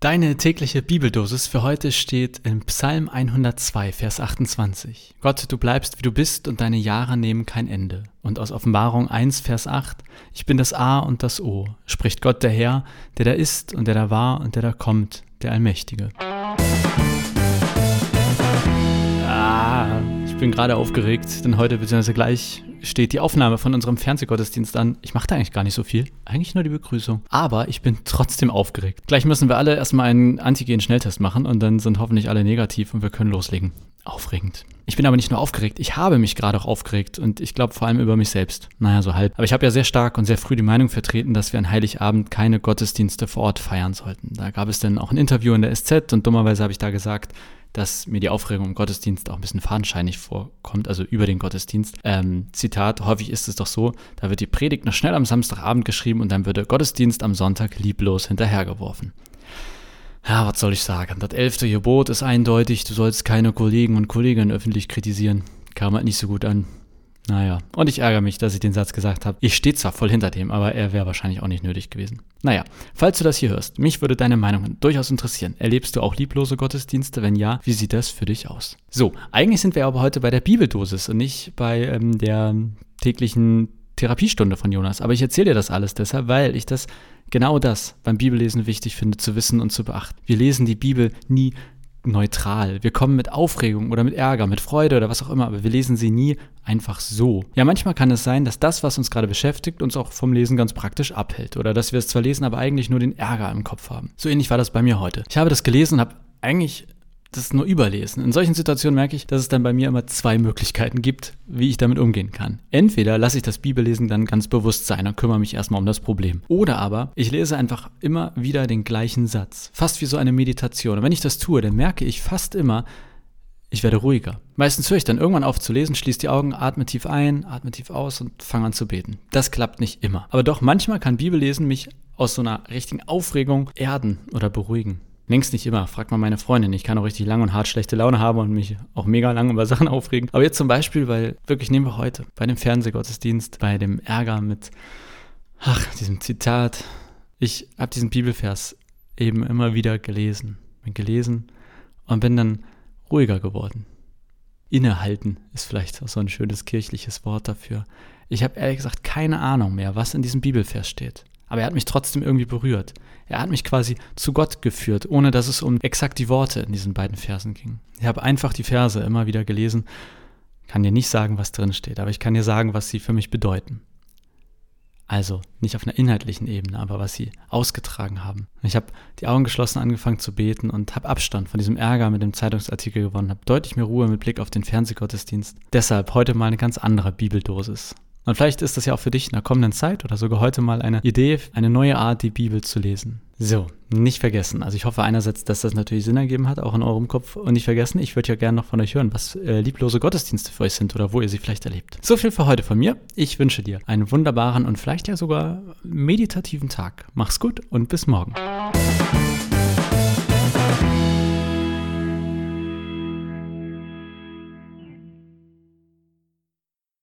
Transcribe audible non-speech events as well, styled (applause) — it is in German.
Deine tägliche Bibeldosis für heute steht in Psalm 102, Vers 28. Gott, du bleibst wie du bist und deine Jahre nehmen kein Ende. Und aus Offenbarung 1, Vers 8, ich bin das A und das O, spricht Gott der Herr, der da ist und der da war und der da kommt, der Allmächtige. Ah, ich bin gerade aufgeregt, denn heute bzw. gleich steht die Aufnahme von unserem Fernsehgottesdienst an. Ich mache da eigentlich gar nicht so viel. Eigentlich nur die Begrüßung. Aber ich bin trotzdem aufgeregt. Gleich müssen wir alle erstmal einen Antigen-Schnelltest machen und dann sind hoffentlich alle negativ und wir können loslegen. Aufregend. Ich bin aber nicht nur aufgeregt, ich habe mich gerade auch aufgeregt und ich glaube vor allem über mich selbst. Naja, so halb. Aber ich habe ja sehr stark und sehr früh die Meinung vertreten, dass wir an Heiligabend keine Gottesdienste vor Ort feiern sollten. Da gab es dann auch ein Interview in der SZ und dummerweise habe ich da gesagt, dass mir die Aufregung im Gottesdienst auch ein bisschen fadenscheinig vorkommt, also über den Gottesdienst. Ähm, Zitat, häufig ist es doch so, da wird die Predigt noch schnell am Samstagabend geschrieben und dann wird der Gottesdienst am Sonntag lieblos hinterhergeworfen. Ja, was soll ich sagen? Das elfte Gebot ist eindeutig, du sollst keine Kollegen und Kolleginnen öffentlich kritisieren. Kam halt nicht so gut an. Naja, und ich ärgere mich, dass ich den Satz gesagt habe. Ich stehe zwar voll hinter dem, aber er wäre wahrscheinlich auch nicht nötig gewesen. Naja, falls du das hier hörst, mich würde deine Meinung durchaus interessieren. Erlebst du auch lieblose Gottesdienste? Wenn ja, wie sieht das für dich aus? So, eigentlich sind wir aber heute bei der Bibeldosis und nicht bei ähm, der täglichen Therapiestunde von Jonas. Aber ich erzähle dir das alles deshalb, weil ich das genau das beim Bibellesen wichtig finde zu wissen und zu beachten. Wir lesen die Bibel nie neutral. Wir kommen mit Aufregung oder mit Ärger, mit Freude oder was auch immer, aber wir lesen sie nie einfach so. Ja, manchmal kann es sein, dass das, was uns gerade beschäftigt, uns auch vom Lesen ganz praktisch abhält. Oder dass wir es zwar lesen, aber eigentlich nur den Ärger im Kopf haben. So ähnlich war das bei mir heute. Ich habe das gelesen und habe eigentlich das nur überlesen. In solchen Situationen merke ich, dass es dann bei mir immer zwei Möglichkeiten gibt, wie ich damit umgehen kann. Entweder lasse ich das Bibellesen dann ganz bewusst sein und kümmere mich erstmal um das Problem. Oder aber ich lese einfach immer wieder den gleichen Satz. Fast wie so eine Meditation. Und wenn ich das tue, dann merke ich fast immer, ich werde ruhiger. Meistens höre ich dann irgendwann auf zu lesen, schließe die Augen, atme tief ein, atme tief aus und fange an zu beten. Das klappt nicht immer. Aber doch manchmal kann Bibellesen mich aus so einer richtigen Aufregung erden oder beruhigen. Längst nicht immer. Frag mal meine Freundin. Ich kann auch richtig lang und hart schlechte Laune haben und mich auch mega lang über (laughs) Sachen aufregen. Aber jetzt zum Beispiel, weil wirklich nehmen wir heute bei dem Fernsehgottesdienst, bei dem Ärger mit, ach, diesem Zitat. Ich habe diesen Bibelvers eben immer wieder gelesen. Bin gelesen und bin dann ruhiger geworden. Innehalten ist vielleicht auch so ein schönes kirchliches Wort dafür. Ich habe ehrlich gesagt keine Ahnung mehr, was in diesem Bibelvers steht. Aber er hat mich trotzdem irgendwie berührt. Er hat mich quasi zu Gott geführt, ohne dass es um exakt die Worte in diesen beiden Versen ging. Ich habe einfach die Verse immer wieder gelesen, kann dir nicht sagen, was drin steht, aber ich kann dir sagen, was sie für mich bedeuten. Also nicht auf einer inhaltlichen Ebene, aber was sie ausgetragen haben. Ich habe die Augen geschlossen angefangen zu beten und habe Abstand von diesem Ärger mit dem Zeitungsartikel gewonnen, habe deutlich mehr Ruhe mit Blick auf den Fernsehgottesdienst. Deshalb heute mal eine ganz andere Bibeldosis. Und vielleicht ist das ja auch für dich in der kommenden Zeit oder sogar heute mal eine Idee, eine neue Art, die Bibel zu lesen. So, nicht vergessen. Also ich hoffe einerseits, dass das natürlich Sinn ergeben hat, auch in eurem Kopf. Und nicht vergessen, ich würde ja gerne noch von euch hören, was äh, lieblose Gottesdienste für euch sind oder wo ihr sie vielleicht erlebt. So viel für heute von mir. Ich wünsche dir einen wunderbaren und vielleicht ja sogar meditativen Tag. Mach's gut und bis morgen.